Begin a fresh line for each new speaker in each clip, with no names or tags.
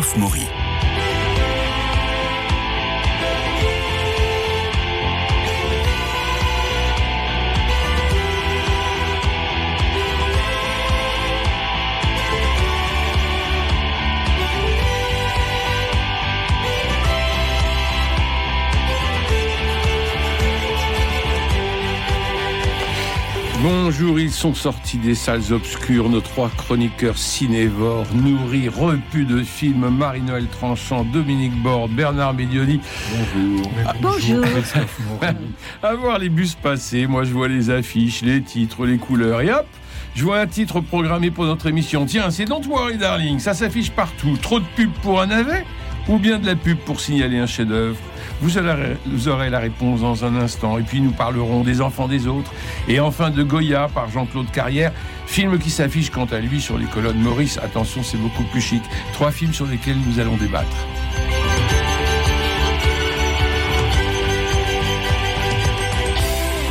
Christophe.
Bonjour, ils sont sortis des salles obscures, nos trois chroniqueurs cinévores, nourris, repus de films, Marie-Noël Tranchant, Dominique Borde, Bernard Medioni.
Bonjour.
Ah, bonjour.
à voir les bus passer, moi je vois les affiches, les titres, les couleurs, et hop je vois un titre programmé pour notre émission. Tiens, c'est Don't Worry Darling, ça s'affiche partout. Trop de pub pour un navet ou bien de la pub pour signaler un chef-d'œuvre? Vous aurez la réponse dans un instant. Et puis nous parlerons des enfants des autres. Et enfin de Goya par Jean-Claude Carrière. Film qui s'affiche quant à lui sur les colonnes Maurice. Attention, c'est beaucoup plus chic. Trois films sur lesquels nous allons débattre.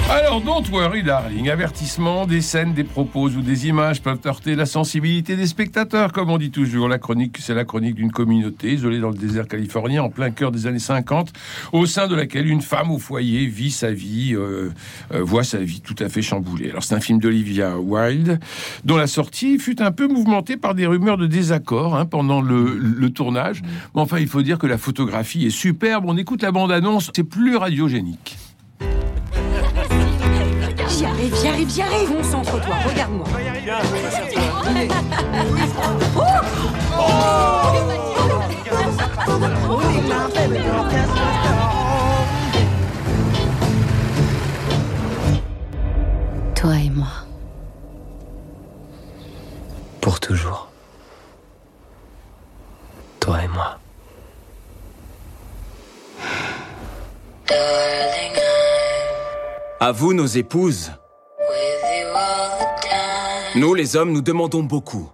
Alors, don't worry, darling. Avertissement, des scènes, des propos ou des images peuvent heurter la sensibilité des spectateurs, comme on dit toujours. La chronique, c'est la chronique d'une communauté isolée dans le désert californien, en plein cœur des années 50, au sein de laquelle une femme au foyer vit sa vie, euh, euh, voit sa vie tout à fait chamboulée. Alors, c'est un film d'Olivia Wilde, dont la sortie fut un peu mouvementée par des rumeurs de désaccord hein, pendant le, le tournage. Mais enfin, il faut dire que la photographie est superbe. On écoute la bande-annonce, c'est plus radiogénique.
Arrive, j'y arrive. Concentre-toi, regarde-moi.
Toi et moi.
Pour toujours. Toi et moi.
À vous, nos épouses. Nous, les hommes, nous demandons beaucoup.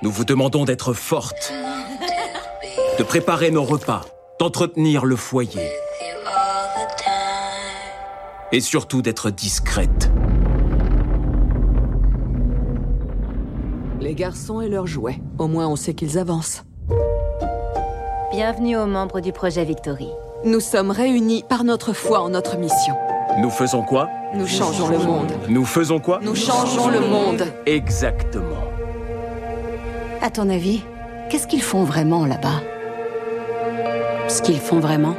Nous vous demandons d'être fortes, de préparer nos repas, d'entretenir le foyer et surtout d'être discrètes.
Les garçons et leurs jouets. Au moins, on sait qu'ils avancent.
Bienvenue aux membres du projet Victory.
Nous sommes réunis par notre foi en notre mission.
Nous faisons quoi?
Nous changeons le monde.
Nous faisons quoi?
Nous changeons le monde.
Exactement.
À ton avis, qu'est-ce qu'ils font vraiment là-bas? Ce qu'ils font vraiment?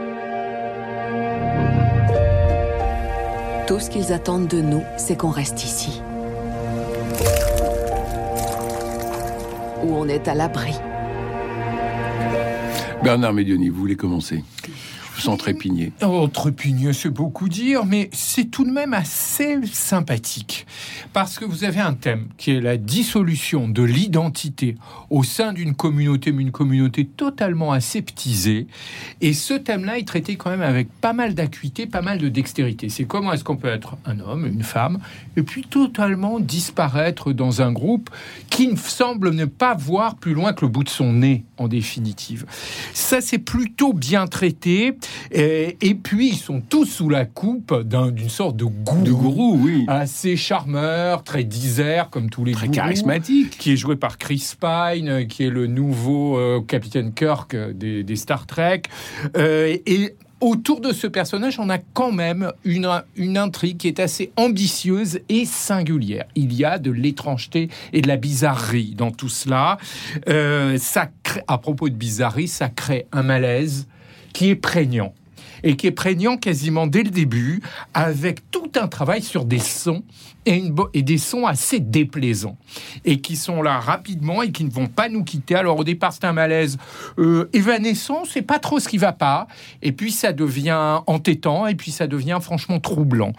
Tout ce qu'ils attendent de nous, c'est qu'on reste ici. Où on est à l'abri.
Bernard Médioni, vous voulez commencer? Trépigné.
Oh, trépigné, c'est beaucoup dire, mais c'est tout de même assez sympathique. Parce que vous avez un thème qui est la dissolution de l'identité au sein d'une communauté, mais une communauté totalement aseptisée. Et ce thème-là est traité quand même avec pas mal d'acuité, pas mal de dextérité. C'est comment est-ce qu'on peut être un homme, une femme, et puis totalement disparaître dans un groupe qui semble ne pas voir plus loin que le bout de son nez, en définitive. Ça, c'est plutôt bien traité. Et, et, puis, ils sont tous sous la coupe d'une sorte de gourou,
de gourou oui.
assez charmeur, très disert, comme tous les
très
gourous,
charismatique,
qui est joué par Chris Pine, qui est le nouveau euh, capitaine Kirk des, des Star Trek. Euh, et autour de ce personnage, on a quand même une, une intrigue qui est assez ambitieuse et singulière. Il y a de l'étrangeté et de la bizarrerie dans tout cela. Euh, ça crée, à propos de bizarrerie, ça crée un malaise qui est prégnant et qui est prégnant quasiment dès le début, avec tout un travail sur des sons et, une et, des sons assez déplaisants et qui sont là rapidement et qui ne vont pas nous quitter. Alors au départ c'est un malaise euh, évanescent, c'est pas trop ce qui va pas, et puis ça devient entêtant et puis ça devient franchement troublant.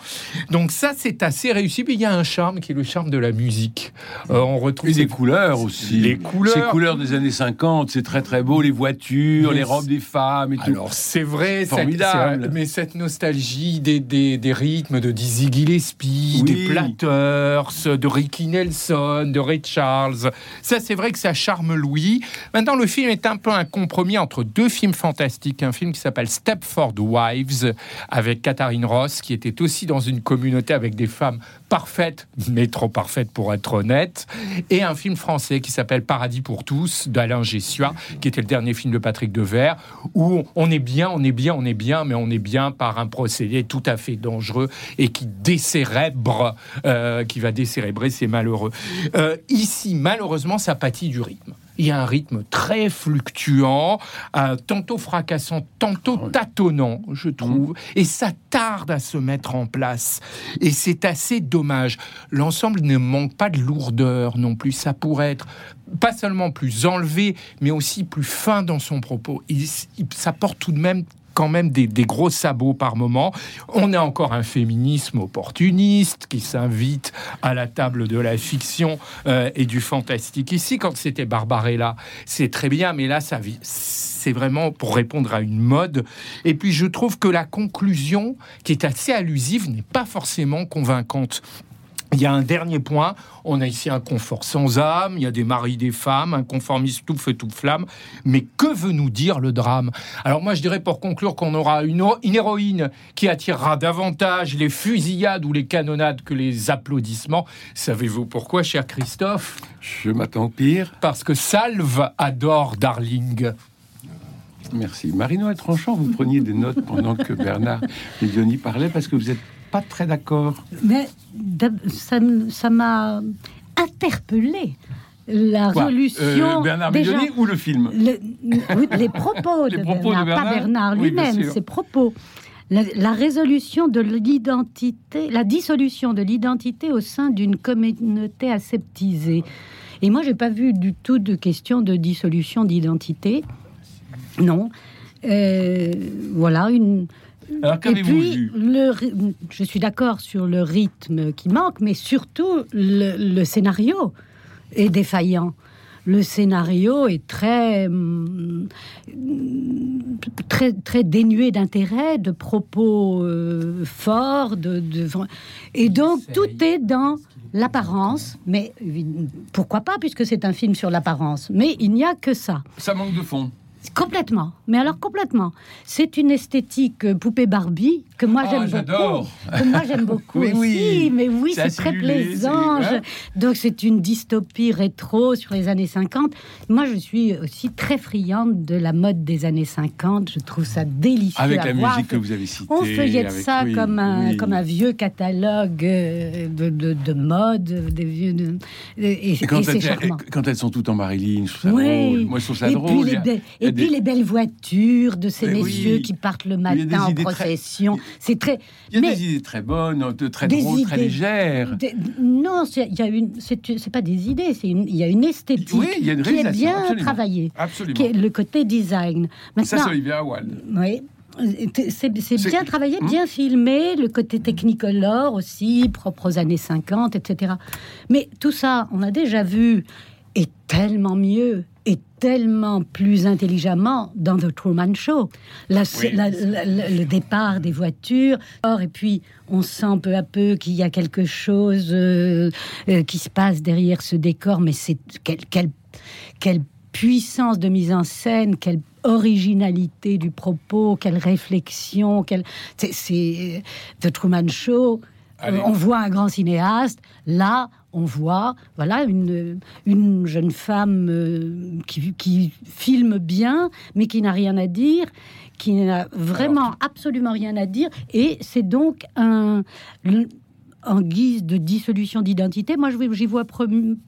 Donc ça c'est assez réussi. Mais il y a un charme qui est le charme de la musique. Euh, on retrouve
et des couleurs aussi.
Les couleurs,
ces couleurs des années 50, c'est très très beau. Les voitures, les, les robes des femmes et tout.
Alors c'est vrai,
formidable.
Mais cette nostalgie des, des, des rythmes de Dizzy Gillespie,
Oui.
des Platters, de Ricky Nelson, de Ray Charles, ça c'est vrai que ça charme Louis. Maintenant, le film est un peu un compromis entre deux films fantastiques. Un film qui s'appelle Stepford Wives avec Katharine Ross, qui était aussi dans une communauté avec des femmes parfaites, mais trop parfaites pour être honnête, et un film français qui s'appelle Paradis pour tous d'Alain Gessua, qui était le dernier film de Patrick Devers, où on est bien, on est bien, on est bien, mais on est bien par un procédé tout à fait dangereux et qui décérèbre, euh, qui va décérébrer ces malheureux. Euh, ici, malheureusement, ça pâtit du rythme. Il y a un rythme très fluctuant, euh, tantôt fracassant, tantôt tâtonnant, je trouve, et ça tarde à se mettre en place. Et c'est assez dommage. L'ensemble ne manque pas de lourdeur non plus. Ça pourrait être pas seulement plus enlevé, mais aussi plus fin dans son propos. Il, il- ça porte tout de même quand même des, gros sabots par moment. On a encore un féminisme opportuniste qui s'invite à la table de la fiction euh, et du fantastique. Ici, quand c'était Barbarella, c'est très bien, mais là, ça c'est vraiment pour répondre à une mode. Et puis, je trouve que la conclusion, qui est assez allusive, n'est pas forcément convaincante. Il y a un dernier point. On a ici un confort sans âme. Il y a des maris, des femmes, un conformisme tout feu, tout flamme. Mais que veut nous dire le drame? Alors moi, je dirais pour conclure qu'on aura une, une héroïne qui attirera davantage les fusillades ou les canonnades que les applaudissements. Savez-vous pourquoi, cher Christophe?
Je m'attends au pire.
Parce que Salve adore Darling.
Merci. Marie-Noël Tranchant, vous preniez des notes pendant que Bernard Medioni parlait parce que vous n'êtes pas très d'accord.
Mais ça m'a interpellé. La
Quoi
résolution.
Euh, Bernard
déjà,
ou le film?
Le- oui, les propos
Les
de
propos de
Bernard, pas
Bernard Oui,
lui-même, ses propos. La, la résolution de l'identité, la dissolution de l'identité au sein d'une communauté aseptisée. Et moi, j'ai pas vu du tout de question de dissolution d'identité. Non. Euh, voilà une.
Alors qu'avez-vous vu
le, je suis d'accord sur le rythme qui manque, mais surtout le, le scénario est défaillant. Le scénario est très, hum, très, très dénué d'intérêt, de propos euh, forts, de, de- et donc tout est dans l'apparence. Mais pourquoi pas, puisque c'est un film sur l'apparence. Mais il n'y a que ça.
Ça manque de fond.
Complètement. Mais alors complètement. C'est une esthétique euh, poupée Barbie que moi
Ah,
j'aime beaucoup. Que moi j'aime beaucoup
Mais
aussi.
oui.
Mais oui,
C'est
très plaisant. Je- Donc c'est une dystopie rétro sur les années 50. Moi je suis aussi très friande de la mode des années 50. Je trouve ça délicieux.
Avec
à
la
voir.
musique que vous avez citée.
On feuillette
avec-
ça
oui,
comme, un,
oui.
comme un vieux catalogue euh, de, de, de mode, des vieux de- et,
Et quand,
et
elles,
charmant.
quand elles sont toutes en Marilyn, je trouve ça drôle. Moi, je trouve ça
et
drôle.
Puis les, et puis les belles voitures de ces
Mais oui.
messieurs qui partent le matin en
très-
procession. C'est très.
Il y a
mais
des idées très bonnes, de- très
Des
drôles, très légères.
des- non, c'est- une. Pas des idées. C'est une. Il y a une esthétique
Oui, il y a une
qui est bien
absolument.
travaillée,
Absolument.
qui est le côté design.
Ça, c'est
Maintenant,
Olivia Wilde.
oui. C'est bien travaillé,
Hmm?
bien filmé, le côté technicolor aussi, propre aux années 50, etc. Mais tout ça, on a déjà vu, et tellement mieux, et tellement plus intelligemment dans The Truman Show. La-
Oui.
la- la- la- le départ des voitures, or, et puis on sent peu à peu qu'il y a quelque chose euh, euh, qui se passe derrière ce décor, mais c'est quel, quel, quelle puissance de mise en scène, quelle originalité du propos, quelle réflexion, quelle... c'est- c'est The Truman Show.
Allez.
Euh, on voit un grand cinéaste. Là, on voit, voilà, une, une jeune femme euh, qui, qui filme bien, mais qui n'a rien à dire, qui n'a vraiment absolument rien à dire. Et c'est donc un en guise de dissolution d'identité, moi je- j'y vois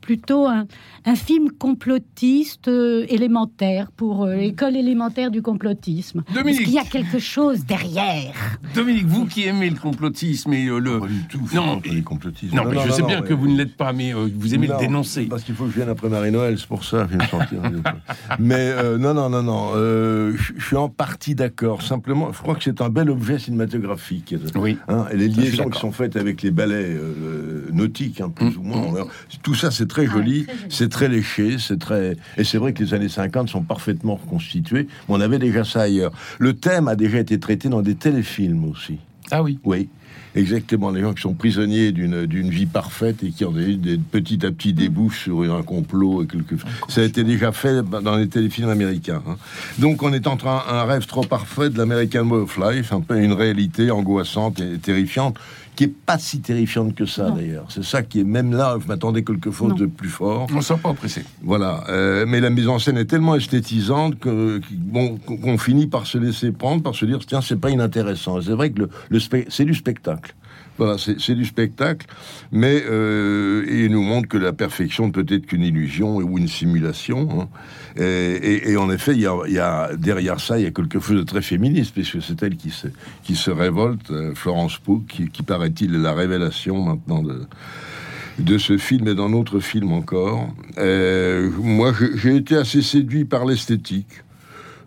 plutôt un, un film complotiste euh, élémentaire pour euh, l'école élémentaire du complotisme. Parce
Dominique.
qu'il y a quelque chose derrière?
Dominique, vous qui aimez le complotisme et euh, le.
Pas du tout.
Non,
complotistes.
Non, mais je sais bien que vous ne l'êtes pas, mais euh, vous aimez
Non,
le dénoncer.
Parce qu'il faut que je vienne après Marie-Noël, c'est pour ça. je viens de sortir. mais euh, non, non, non, non. euh, je suis en partie d'accord. Simplement, je crois que c'est un bel objet cinématographique.
Oui.
Hein, et les liaisons qui sont faites avec les ballet euh, nautique, hein, plus ou moins. Tout ça, c'est très joli, c'est très léché, c'est très. Et c'est vrai que les années 50 sont parfaitement reconstituées. Mais on avait déjà ça ailleurs. Le thème a déjà été traité dans des téléfilms aussi.
Ah oui.
Oui. Exactement, les gens qui sont prisonniers d'une d'une vie parfaite et qui ont des, des petit à petit débouchent sur un complot et quelque Ça a été déjà fait dans les téléfilms américains. hein. Donc on est en train un rêve trop parfait de l'American Way of Life, un peu une réalité angoissante et terrifiante qui est pas si terrifiante que ça d'ailleurs. C'est ça qui est même là, je m'attendais quelque chose
Non.
de plus fort.
On ne sent pas oppressé.
Voilà, euh, mais la mise en scène est tellement esthétisante que bon qu'on finit par se laisser prendre, par se dire tiens c'est pas inintéressant. C'est vrai que le, le c'est du spectacle. C'est du spectacle, mais euh, il nous montre que la perfection ne peut être qu'une illusion ou une simulation. hein. Et, en effet, il y, a, derrière ça, il y a quelque chose de très féministe, puisque c'est elle qui se, révolte, euh, Florence Pugh, qui, paraît-il la révélation maintenant de, de ce film et d'un autre film encore. Moi, j'ai été assez séduit par l'esthétique.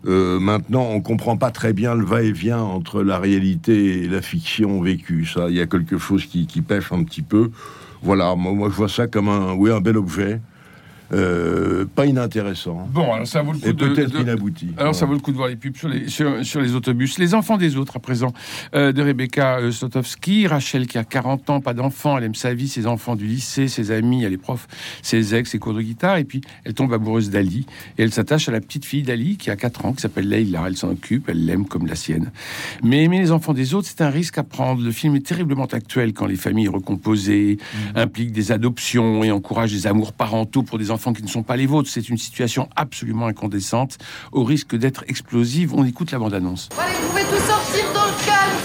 Euh, maintenant, on comprend pas très bien le va-et-vient entre la réalité et la fiction vécue. Ça, il y a quelque chose qui, qui pêche un petit peu. Voilà, moi, moi, je vois ça comme un, oui, un bel objet, Euh, pas inintéressant
Bon, alors ça vaut le coup
et
de-
peut-être
de-
inabouti.
Alors ça vaut le coup de voir les pubs sur les, sur, sur les autobus. Les enfants des autres à présent, euh, de Rebecca euh, Slotowski, Rachel qui a 40 ans, pas d'enfants, elle aime sa vie, ses enfants du lycée, ses amis, elle est prof, ses ex, ses cours de guitare, et puis elle tombe amoureuse d'Ali, et elle s'attache à la petite fille d'Ali qui a 4 ans, qui s'appelle Leila, elle s'en occupe, elle l'aime comme la sienne. Mais aimer les enfants des autres, c'est un risque à prendre. Le film est terriblement actuel quand les familles recomposées impliquent des adoptions et encouragent des amours parentaux pour des enfants qui ne sont pas les vôtres. C'est une situation absolument incandescente, au risque d'être explosive. On écoute la bande-annonce.
Allez, vous pouvez tous sortir dans le calme,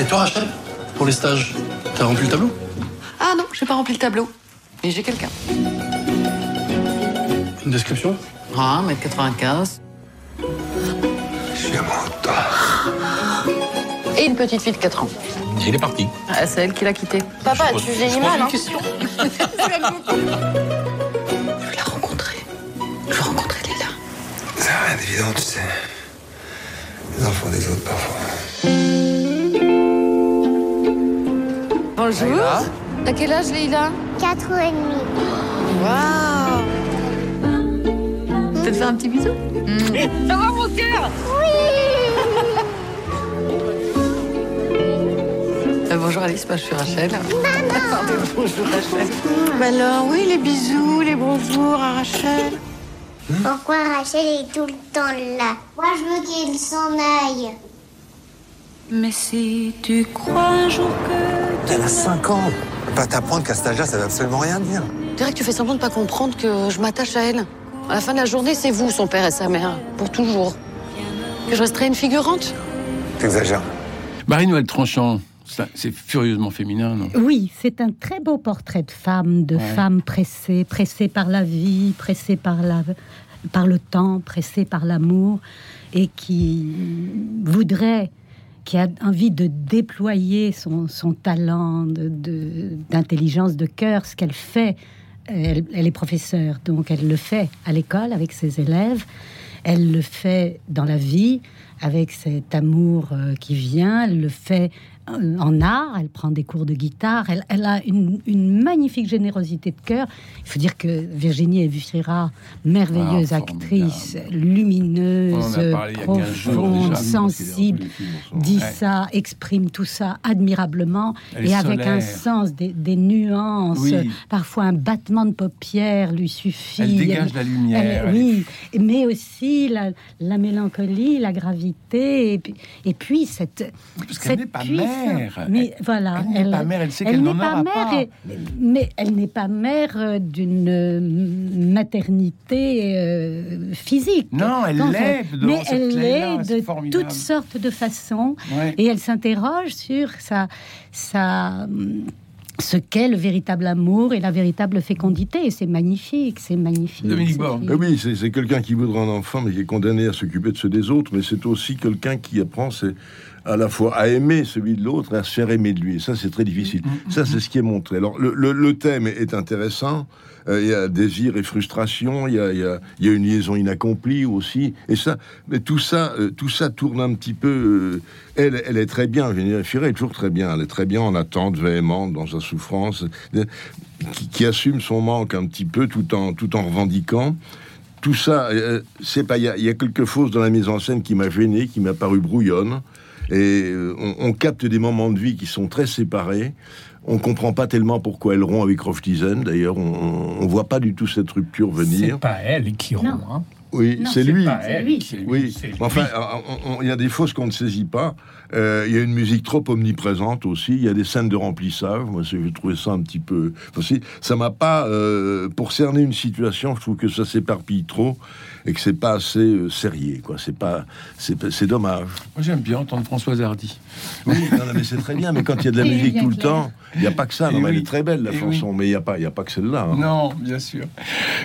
Et toi, Rachel Pour les stages, t'as rempli le tableau?
Ah non, j'ai pas rempli le tableau. Mais j'ai quelqu'un.
Une description?
Ah, 1m95.
Je suis amoureux de toi.
Et une petite fille de 4 ans.
Et il est parti.
Ah, c'est elle qui l'a quitté.
Papa, tu vieillis mal, hein
Je veux la rencontrer. Je veux rencontrer Léla.
C'est rien d'évident, tu sais. Les enfants des autres, parfois.
Bonjour. T'as quel âge, Leïla
4 ans et demi.
Waouh
te faire un petit bisou
Ça va, mon cœur?
Euh, Bonjour Alice, moi je suis Rachel. Pardon, bonjour Rachel.
Bah alors, oui, les bisous, les bonjours à Rachel.
Pourquoi Rachel est tout le temps là Moi, je veux qu'il s'en aille.
Mais si tu crois un jour que...
Elle a 5 ans. Pas t'apprendre qu'à cet âge-là, ça veut absolument rien dire.
Que tu fais semblant de pas comprendre que je m'attache à elle. À la fin de la journée, c'est vous, son père et sa mère, pour toujours. Que je resterai une figurante?
T'exagères.
Marie-Noël Tranchant, c'est furieusement féminin, non?
Oui, c'est un très beau portrait de femme, de
Ouais.
femme pressée, pressée par la vie, pressée par, la, par le temps, pressée par l'amour, et qui voudrait, qui a envie de déployer son, son talent de- de- d'intelligence, de, cœur, ce qu'elle fait. Elle, elle est professeure, donc elle le fait à l'école avec ses élèves. Elle le fait dans la vie avec cet amour euh, qui vient. Elle le fait en art. Elle prend des cours de guitare. Elle, elle a une, une magnifique générosité de cœur. Il faut dire que Virginie Efira, merveilleuse
Ah,
actrice, lumineuse,
en a parlé il y a 15 jours
profonde, sensible, dit
Ouais.
ça, exprime tout ça admirablement
Elle
et avec un sens des, des nuances.
Oui.
Parfois un battement de paupières lui suffit.
Elle dégage la lumière,
Elle-
elle est-
oui, mais aussi la, la mélancolie, la gravité, et puis, et puis cette.
Parce
cette
n'est pas
puissance.
Mère.
Mais voilà,
Elle n'est pas mère, elle sait qu'elle n'en aura
mère,
pas.
et- mais elle n'est pas mère euh, d'une euh, maternité euh, physique.
Non, elle l'est
Mais
cette
elle l'est de
formidable.
toutes sortes de façons.
Ouais.
Et elle s'interroge sur sa, sa, ce qu'est le véritable amour et la véritable fécondité. Et c'est magnifique, c'est magnifique.
Dominique Borne.
Eh oui, c'est quelqu'un qui voudra un enfant, mais qui est condamné à s'occuper de ceux des autres. Mais c'est aussi quelqu'un qui apprend c'est à la fois à aimer celui de l'autre et à se faire aimer de lui. Et ça, c'est très difficile. Ça, c'est ce qui est montré. Alors, le, le- le thème est intéressant. Euh, Il y a désir et frustration. Il y a, y a- y a une liaison inaccomplie aussi. Et ça, mais tout ça, euh, tout ça tourne un petit peu. euh, elle, elle est très bien. Virginie Fira est toujours très bien. Elle est très bien en attente véhémente, dans sa souffrance, qui, qui assume son manque un petit peu, tout en tout en revendiquant tout ça, euh, c'est pas. Il y, y a quelque chose dans la mise en scène qui m'a gêné, qui m'a paru brouillonne. Et euh, on, on capte des moments de vie qui sont très séparés. On comprend pas tellement pourquoi elle rompt avec Roftisen. D'ailleurs, on, on voit pas du tout cette rupture venir.
C'est pas elle qui rompt. Hein.
Oui, c'est lui.
pas elle,
lui. lui,
Oui,
lui.
enfin, il y a des fausses qu'on ne saisit pas. Euh, Il y a une musique trop omniprésente aussi. Il y a des scènes de remplissage. Moi, j'ai trouvé ça un petit peu. Enfin, ça m'a pas. euh, pour cerner une situation, je trouve que ça s'éparpille trop et que c'est pas assez euh, sérieux. Quoi, c'est pas. C'est c'est dommage.
Moi, j'aime bien entendre Françoise Hardy.
Oui, non, non, mais c'est très bien. Mais quand il y a de la
Et
musique tout le temps, il n'y a pas que ça. Non, mais elle
oui.
est très belle la
Et
chanson, mais il n'y a pas, il y a pas que celle-là. hein.
Non, bien sûr.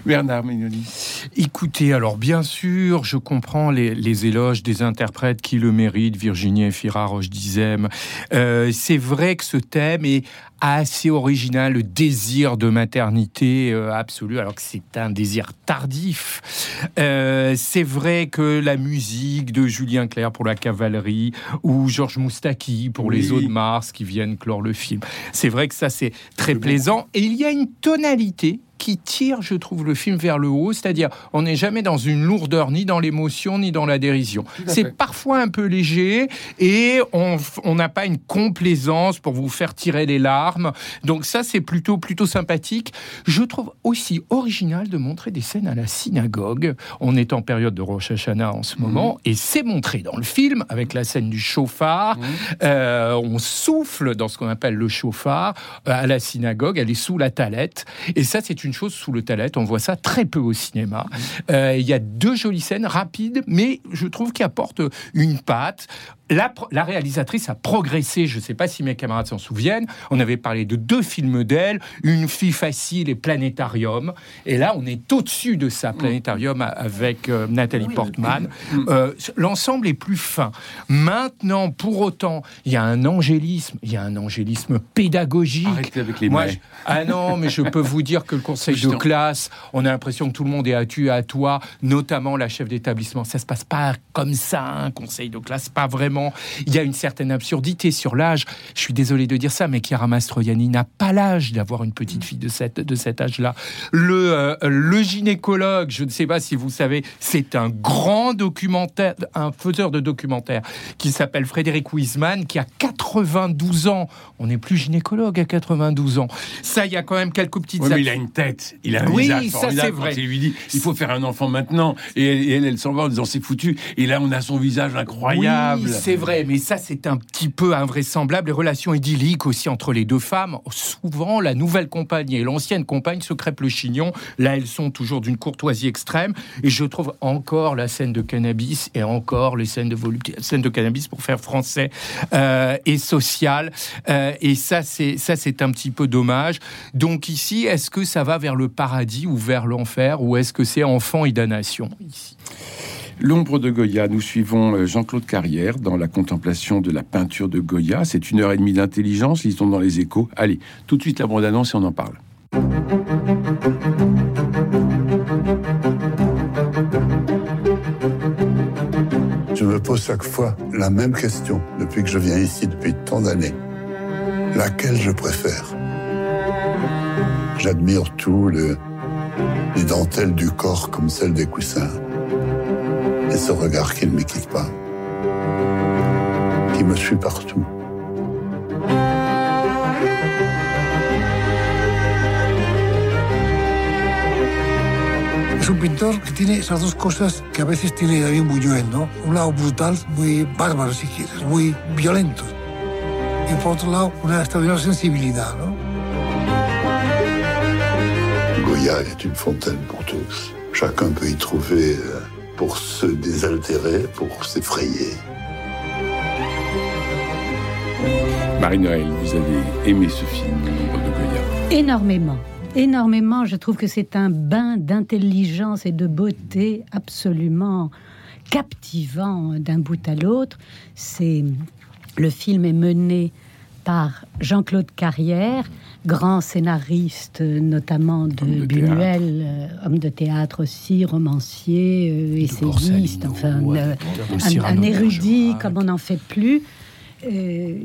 Bernard Mignoni.
Écoutez, alors bien sûr, je comprends les, les éloges des interprètes qui le méritent, Virginie Efira, Roche Dizem. Euh, c'est vrai que ce thème est assez original, le désir de maternité euh, absolue, alors que c'est un désir tardif. Euh, c'est vrai que la musique de Julien Clerc pour la cavalerie ou Georges Moustaki pour les eaux de Mars qui viennent clore le film, c'est vrai que ça c'est très plaisant. Et il y a une tonalité qui tire, je trouve, le film vers le haut, c'est-à-dire on n'est jamais dans une lourdeur, ni dans l'émotion, ni dans la dérision. C'est parfois un peu léger et on n'a pas une complaisance pour vous faire tirer les larmes. Donc ça, c'est plutôt plutôt sympathique. Je trouve aussi original de montrer des scènes à la synagogue. On est en période de Rosh Hashanah en ce moment et c'est montré dans le film avec la scène du chauffard. Euh, on souffle dans ce qu'on appelle le chauffard euh, à la synagogue. Elle est sous la talette et ça, c'est une chose sous le talette. On voit ça très peu au cinéma. Euh, Il y a deux jolies scènes rapides, mais je trouve qui apportent une patte. La, réalisatrice a progressé. Je ne sais pas si mes camarades s'en souviennent. On avait parlé de deux films d'elle, Une fille facile et Planétarium. Et là, on est au-dessus de ça, Planétarium, avec euh, Nathalie Portman. Euh, L'ensemble est plus fin. Maintenant, pour autant, il y a un angélisme, il y a un angélisme pédagogique.
Arrêtez avec les
Moi, je- ah non, mais je peux vous dire que le conseil de classe, on a l'impression que tout le monde est à tu et à toi, notamment la chef d'établissement. Ça se passe pas comme ça, un conseil de classe, pas vraiment. Il y a une certaine absurdité sur l'âge. Je suis désolé de dire ça, mais Chiara Mastroianni n'a pas l'âge d'avoir une petite fille de, cette, de cet âge-là. Le, euh, le gynécologue, je ne sais pas si vous savez, c'est un grand documentaire, un faiseur de documentaires qui s'appelle Frédéric Wiesmann, qui a 92 ans. On n'est plus gynécologue à 92 ans. Ça, il y a quand même quelques petites
Oui, mais il a une tête, il a un
Oui,
visage
ça, c'est vrai.
Il lui dit il faut faire un enfant maintenant, et elle, et elle, elle s'en va en disant c'est foutu. Et là, on a son visage incroyable.
Oui, c'est vrai, mais ça, c'est un petit peu invraisemblable. Les relations idylliques aussi entre les deux femmes. Souvent, la nouvelle compagne et l'ancienne compagne se crêpent le chignon. Là, elles sont toujours d'une courtoisie extrême. Et je trouve encore la scène de cannabis et encore les scènes de volupté, scènes de cannabis pour faire français euh, et social. Euh, et ça, c'est ça, c'est un petit peu dommage. Donc ici, est-ce que ça va vers le paradis ou vers l'enfer, ou est-ce que c'est enfant et damnation ici?
L'ombre de Goya, nous suivons euh, Jean-Claude Carrière dans la contemplation de la peinture de Goya. C'est une heure et demie d'intelligence, lisons dans les échos. Allez, tout de suite la bande-annonce et on en parle.
Je me pose chaque fois la même question depuis que je viens ici depuis tant d'années. Laquelle je préfère? J'admire tout, le- les dentelles du corps comme celles des coussins. Et ce regard qui ne me quitte pas, qui me suit partout.
Es un pintor que tiene esas dos cosas que a veces tiene David Buñuel, ¿no? Un lado brutal, muy bárbaro si quieres, muy violento. Y por otro lado, una extraordinaria sensibilidad, ¿no?
Goya est une fontaine pour tous. Chacun peut y trouver euh, pour se désaltérer, pour s'effrayer.
Marie-Noël, vous avez aimé ce film, Le nombre de Goya
Énormément. Énormément. Je trouve que c'est un bain d'intelligence et de beauté absolument captivant d'un bout à l'autre. C'est le film est mené par Jean-Claude Carrière, grand scénariste notamment de,
Homme de
Buñuel, euh, homme de théâtre aussi, romancier, euh, essayiste, enfin euh, un, érudit comme on n'en fait plus, euh,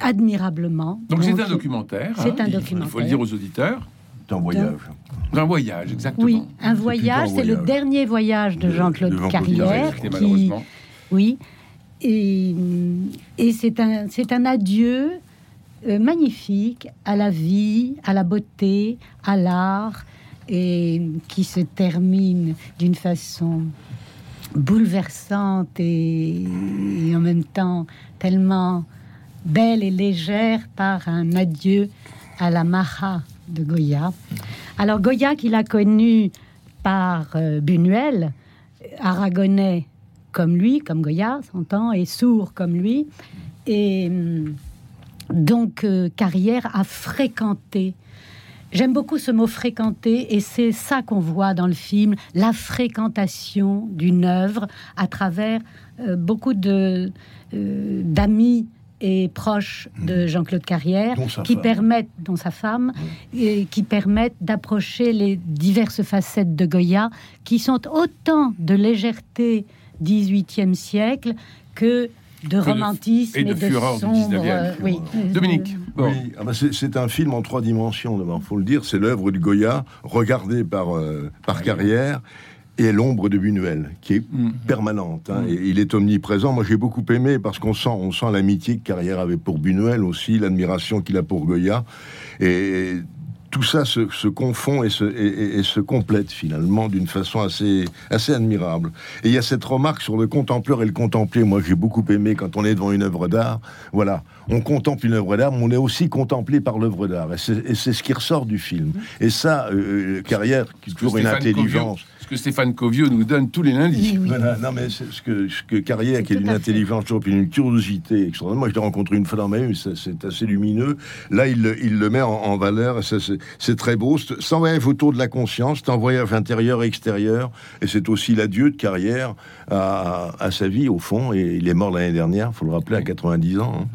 admirablement.
Donc c'est un documentaire.
C'est
hein,
un
il faut-
documentaire.
Il faut le dire aux auditeurs.
C'est un voyage.
Un voyage, exactement.
Oui, un voyage, c'est le dernier voyage de
De-
Jean-Claude
de Jean-Claude
Carrière. Qui-
malheureusement.
Oui, et, et c'est un, c'est un adieu euh, magnifique à la vie, à la beauté, à l'art, et qui se termine d'une façon bouleversante et, en même temps tellement belle et légère par un adieu à la Maha de Goya. Alors Goya qu'il a connu par euh, Buñuel, aragonais comme lui, comme Goya, s'entend, et sourd comme lui. Et hum, donc, euh, Carrière a fréquenté. J'aime beaucoup ce mot fréquenter, et c'est ça qu'on voit dans le film, la fréquentation d'une œuvre à travers euh, beaucoup de euh, d'amis et proches de Jean-Claude Carrière
Dont sa
qui
femme.
permettent, dont sa femme, et qui permettent d'approcher les diverses facettes de Goya, qui sont autant de légèreté 18e siècle que de
de-
romantisme
et de fureur du
sombre,
19e.
euh, oui.
Dominique, bon.
Oui, ah bah c'est c'est un film en trois dimensions, d'abord, faut le dire. C'est l'œuvre du Goya, regardée par, euh, par carrière, et l'ombre de Buñuel, qui est
Mm.
permanente. hein, et il est omniprésent. Moi, j'ai beaucoup aimé parce qu'on sent, on sent l'amitié que Carrière avait pour Buñuel aussi, l'admiration qu'il a pour Goya. Et tout ça se, se confond et se, et- et- et se complète finalement d'une façon assez, assez admirable. Et il y a cette remarque sur le contempleur et le contemplé. Moi, j'ai beaucoup aimé quand on est devant une œuvre d'art. Voilà, on contemple une œuvre d'art, mais on est aussi contemplé par l'œuvre d'art. Et c'est ce qui ressort du film. Et ça, euh, carrière, qui est toujours une
Stéphane
intelligence.
Covio- ce que Stéphane Covio nous donne tous les lundis.
Voilà, non mais c'est ce que, ce que Carrière, qui est
fait.
intelligence, toujours, puis une curiosité extraordinaire. Moi, je l'ai rencontré une fois dans ma vie, c'est- c'est assez lumineux. Là, il, le- il le met en, en valeur, et ça, c'est très beau. C'est un voyage autour de la conscience, c'est un voyage intérieur et extérieur, et c'est aussi l'adieu de Carrière à, sa vie, au fond, et il est mort l'année dernière, faut le rappeler, à 90 ans. hein.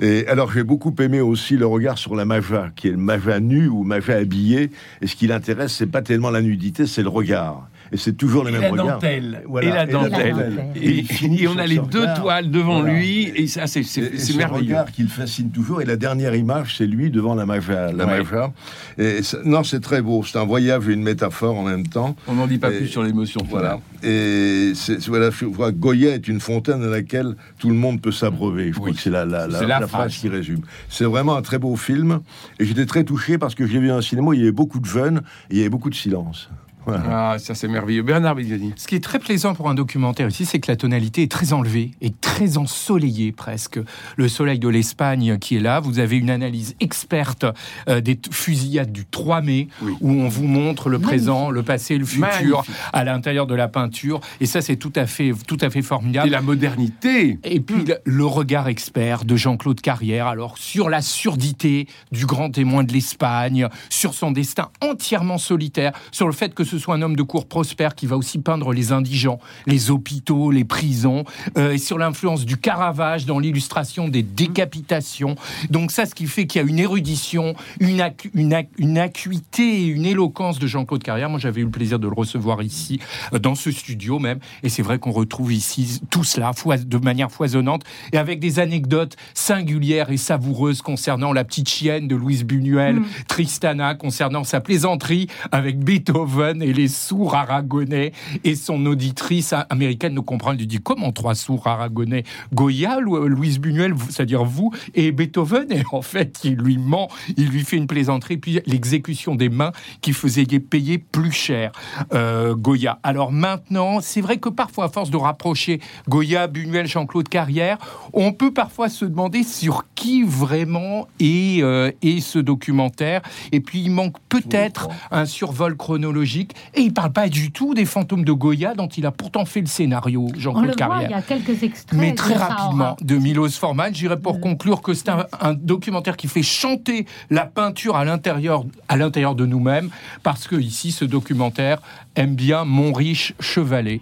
Et alors, j'ai beaucoup aimé aussi le regard sur la maja, qui est le maja nu ou maja habillé, et ce qui l'intéresse, c'est pas tellement la nudité, c'est le regard. Et c'est toujours le
Et
même
la
regard.
dentelle.
Voilà,
et la dentelle.
dentelle.
Et, et on a les deux
regard.
toiles devant
Voilà.
lui, et ça, c'est
Et-
c'est-
et
c'est
ce
merveilleux.
regard qui le fascine toujours. Et la dernière image, c'est lui devant la maja. La
Ouais.
maja. Et non, c'est très beau. C'est un voyage et une métaphore en même temps.
On n'en dit pas
Et-
plus sur l'émotion.
Voilà. Et voilà, je vois Goya est une fontaine dans laquelle tout le monde peut s'abreuver. Je crois
Oui.
que c'est la, la, la,
la
la phrase. qui résume. C'est vraiment un très beau film. Et j'étais très touché parce que j'ai vu un cinéma, où il y avait beaucoup de jeunes et il y avait beaucoup de silence. Voilà.
Ah, ça c'est merveilleux. Bernard Bigliani.
Ce qui est très plaisant pour un documentaire ici, c'est que la tonalité est très enlevée et très ensoleillée presque. Le soleil de l'Espagne qui est là, vous avez une analyse experte euh, des fusillades du 3 mai,
Oui.
où on vous montre le présent, le passé, le futur
Magnifique.
à l'intérieur de la peinture. Et ça, c'est tout à fait, tout à fait
Et
formidable.
la modernité.
Et puis le- le regard expert de Jean-Claude Carrière, alors sur la surdité du grand témoin de l'Espagne, sur son destin entièrement solitaire, sur le fait que ce soit un homme de cour prospère qui va aussi peindre les indigents, les hôpitaux, les prisons, euh, et sur l'influence du Caravage dans l'illustration des décapitations. Donc ça, ce qui fait qu'il y a une érudition, une, acu- une, ac- une acuité et une éloquence de Jean-Claude Carrière. Moi, j'avais eu le plaisir de le recevoir ici, euh, dans ce studio même, et c'est vrai qu'on retrouve ici tout cela de manière foisonnante et avec des anecdotes singulières et savoureuses concernant la petite chienne de Louise Buñuel, Tristana, concernant sa plaisanterie avec Beethoven et les sourds aragonais et son auditrice américaine ne comprend. Elle lui dit comment trois sourds aragonais Goya, Lou- Louise Buñuel, c'est-à-dire vous et Beethoven et en fait il lui ment, il lui fait une plaisanterie puis l'exécution des mains qui faisait payer plus cher euh, Goya. Alors maintenant, c'est vrai que parfois à force de rapprocher Goya, Buñuel, Jean-Claude Carrière, on peut parfois se demander sur qui vraiment est, euh, est ce documentaire. Et puis il manque peut-être un survol chronologique et il parle pas du tout des fantômes de Goya dont il a pourtant fait le scénario, Jean-Claude
voit, il
Carrière.
y a quelques extraits.
Mais très
de
rapidement,
Sahara.
de Milos Forman, j'irais pour conclure que c'est un, un documentaire qui fait chanter la peinture à l'intérieur, à l'intérieur de nous-mêmes, parce que ici, ce documentaire aime bien Mon riche chevalet.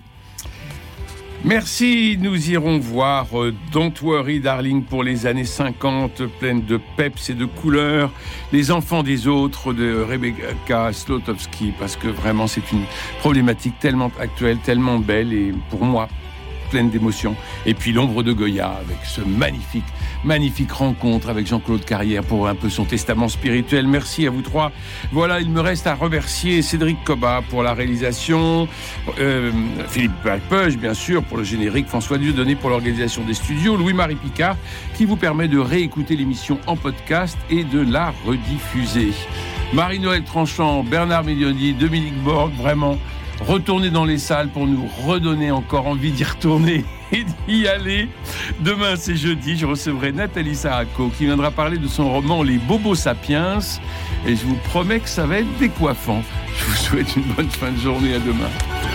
Merci, nous irons voir euh, Don't Worry Darling pour les années 50, pleine de peps et de couleurs, Les enfants des autres de Rebecca Slotowski, parce que vraiment c'est une problématique tellement actuelle, tellement belle et pour moi pleine. Et puis l'ombre de Goya avec ce magnifique, magnifique rencontre avec Jean-Claude Carrière pour un peu son testament spirituel. Merci à vous trois. Voilà, il me reste à remercier Cédric Coba pour la réalisation, euh, Philippe Page, bien sûr, pour le générique, François Dieudonné pour l'organisation des studios, Louis-Marie Picard, qui vous permet de réécouter l'émission en podcast et de la rediffuser. Marie-Noël Tranchant, Bernard Médioni, Dominique Borg, vraiment, retournez dans les salles pour nous redonner encore envie d'y retourner et d'y aller. Demain, c'est jeudi, je recevrai Nathalie Saraco qui viendra parler de son roman Les Bobos Sapiens. Et je vous promets que ça va être décoiffant. Je vous souhaite une bonne fin de journée. À demain.